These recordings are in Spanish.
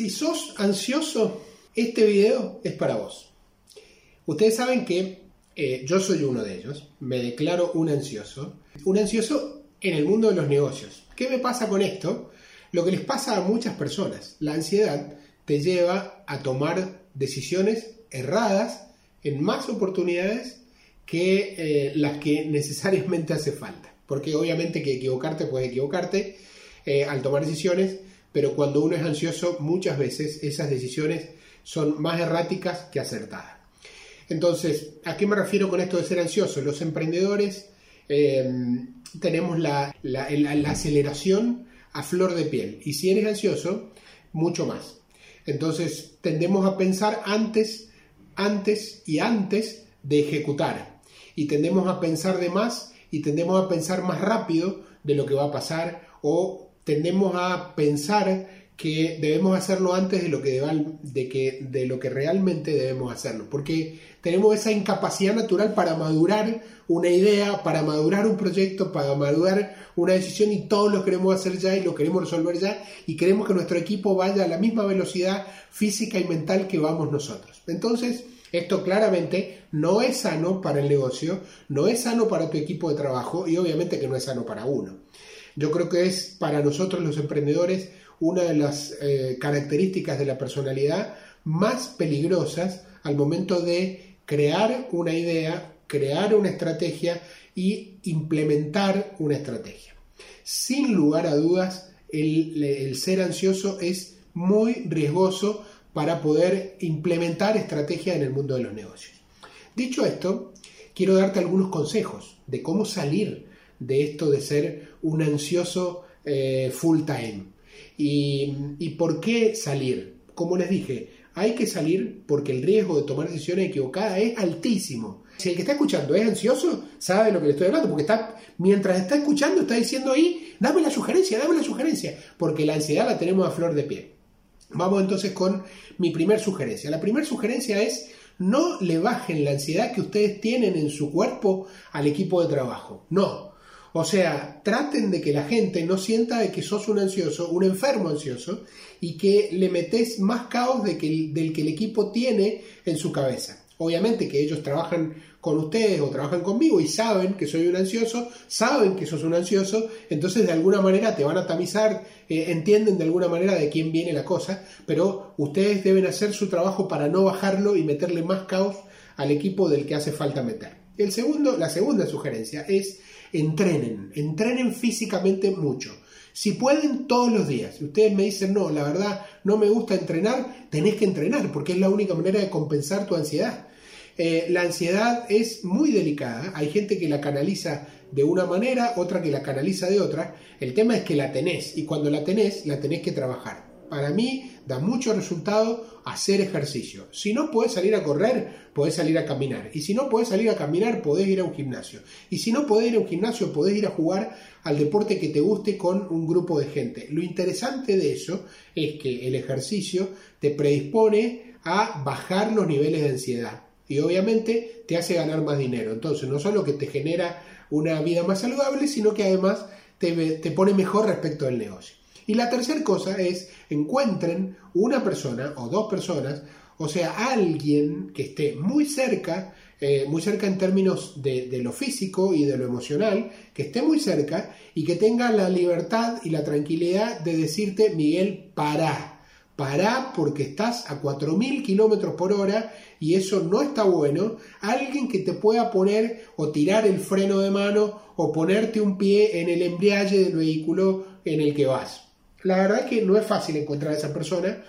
Si sos ansioso, este video es para vos. Ustedes saben que eh, yo soy uno de ellos, me declaro un ansioso. Un ansioso en el mundo de los negocios. ¿Qué me pasa con esto? Lo que les pasa a muchas personas. La ansiedad te lleva a tomar decisiones erradas en más oportunidades que eh, las que necesariamente hace falta. Porque obviamente que equivocarte puede equivocarte eh, al tomar decisiones, pero cuando uno es ansioso muchas veces esas decisiones son más erráticas que acertadas. Entonces, ¿a qué me refiero con esto de ser ansioso? Los emprendedores eh, tenemos la, aceleración a flor de piel y si eres ansioso, mucho más. Entonces, tendemos a pensar antes, antes y antes de ejecutar y tendemos a pensar de más y tendemos a pensar más rápido de lo que va a pasar o tendemos a pensar que debemos hacerlo antes de lo que, de, que, de lo que realmente debemos hacerlo, porque tenemos esa incapacidad natural para madurar una idea, para madurar un proyecto, para madurar una decisión y todos lo queremos hacer ya y lo queremos resolver ya y queremos que nuestro equipo vaya a la misma velocidad física y mental que vamos nosotros. Entonces, esto claramente no es sano para el negocio, no es sano para tu equipo de trabajo y obviamente que no es sano para uno. Yo creo que es para nosotros los emprendedores una de las eh, características de la personalidad más peligrosas al momento de crear una idea, crear una estrategia y implementar una estrategia. Sin lugar a dudas, el, el ser ansioso es muy riesgoso para poder implementar estrategias en el mundo de los negocios. Dicho esto, quiero darte algunos consejos de cómo salir de esto de ser un ansioso eh, full time. Y, por qué salir? Como les dije, hay que salir porque el riesgo de tomar decisiones equivocadas es altísimo. Si el que está escuchando es ansioso, sabe lo que le estoy hablando, porque está, mientras está escuchando, está diciendo ahí, dame la sugerencia, dame la sugerencia, porque la ansiedad la tenemos a flor de pie. Vamos entonces con mi primer sugerencia. La primera sugerencia es no le bajen la ansiedad que ustedes tienen en su cuerpo al equipo de trabajo. No, o sea, traten de que la gente no sienta de que sos un ansioso, un enfermo ansioso, y que le metes más caos del que el equipo tiene en su cabeza. Obviamente que ellos trabajan con ustedes o trabajan conmigo y saben que soy un ansioso, saben que sos un ansioso, entonces de alguna manera te van a tamizar, eh, entienden de alguna manera de quién viene la cosa, pero ustedes deben hacer su trabajo para no bajarlo y meterle más caos al equipo del que hace falta meter. El segundo, la segunda sugerencia es entrenen, entrenen físicamente mucho. Si pueden todos los días, si ustedes me dicen, no, la verdad no me gusta entrenar, tenés que entrenar porque es la única manera de compensar tu ansiedad. Eh, la ansiedad es muy delicada, hay gente que la canaliza de una manera, otra que la canaliza de otra. El tema es que la tenés y cuando la tenés, la tenés que trabajar. Para mí da mucho resultado hacer ejercicio. Si no puedes salir a correr, podés salir a caminar. Y si no puedes salir a caminar, podés ir a un gimnasio. Y si no podés ir a un gimnasio, podés ir a jugar al deporte que te guste con un grupo de gente. Lo interesante de eso es que el ejercicio te predispone a bajar los niveles de ansiedad. Y obviamente te hace ganar más dinero. Entonces, no solo que te genera una vida más saludable, sino que además te, te pone mejor respecto al negocio. Y la tercera cosa es encuentren una persona o dos personas, o sea, alguien que esté muy cerca, eh, muy cerca en términos de, lo físico y de lo emocional, que esté muy cerca y que tenga la libertad y la tranquilidad de decirte, Miguel, pará, pará porque estás a 4.000 kilómetros por hora y eso no está bueno. Alguien que te pueda poner o tirar el freno de mano o ponerte un pie en el embriague del vehículo en el que vas. La verdad es que no es fácil encontrar a esa persona,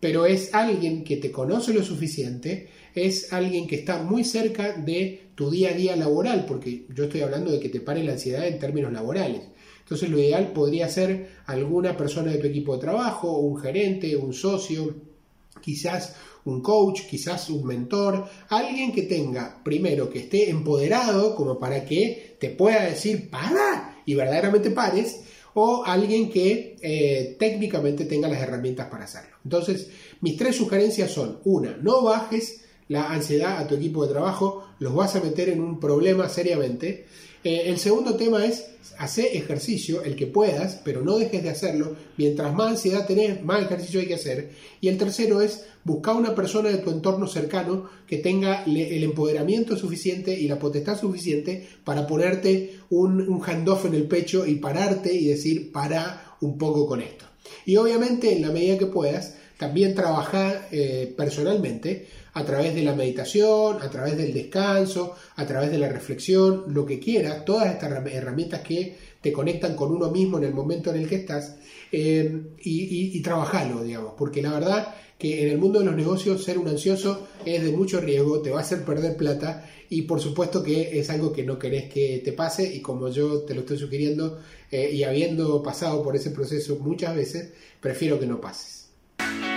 pero es alguien que te conoce lo suficiente, es alguien que está muy cerca de tu día a día laboral, porque yo estoy hablando de que te pare la ansiedad en términos laborales. Entonces lo ideal podría ser alguna persona de tu equipo de trabajo, un gerente, un socio, quizás un coach, quizás un mentor, alguien que tenga, primero, que esté empoderado como para que te pueda decir, para, y verdaderamente pares, o alguien que eh, técnicamente tenga las herramientas para hacerlo. Entonces, mis tres sugerencias son, una, no bajes la ansiedad a tu equipo de trabajo, los vas a meter en un problema seriamente. Eh, el segundo tema es hacer ejercicio, el que puedas, pero no dejes de hacerlo. Mientras más ansiedad tenés, más ejercicio hay que hacer. Y el tercero es buscar una persona de tu entorno cercano que tenga el empoderamiento suficiente y la potestad suficiente para ponerte un, un handoff en el pecho y pararte y decir, para un poco con esto. Y obviamente, en la medida que puedas, también trabajar eh, personalmente a través de la meditación, a través del descanso, a través de la reflexión, lo que quieras, todas estas herramientas que te conectan con uno mismo en el momento en el que estás eh, y, y, trabajarlo, digamos, porque la verdad que en el mundo de los negocios ser un ansioso es de mucho riesgo, te va a hacer perder plata y por supuesto que es algo que no querés que te pase y como yo te lo estoy sugiriendo eh, y habiendo pasado por ese proceso muchas veces, prefiero que no pases. Thank you.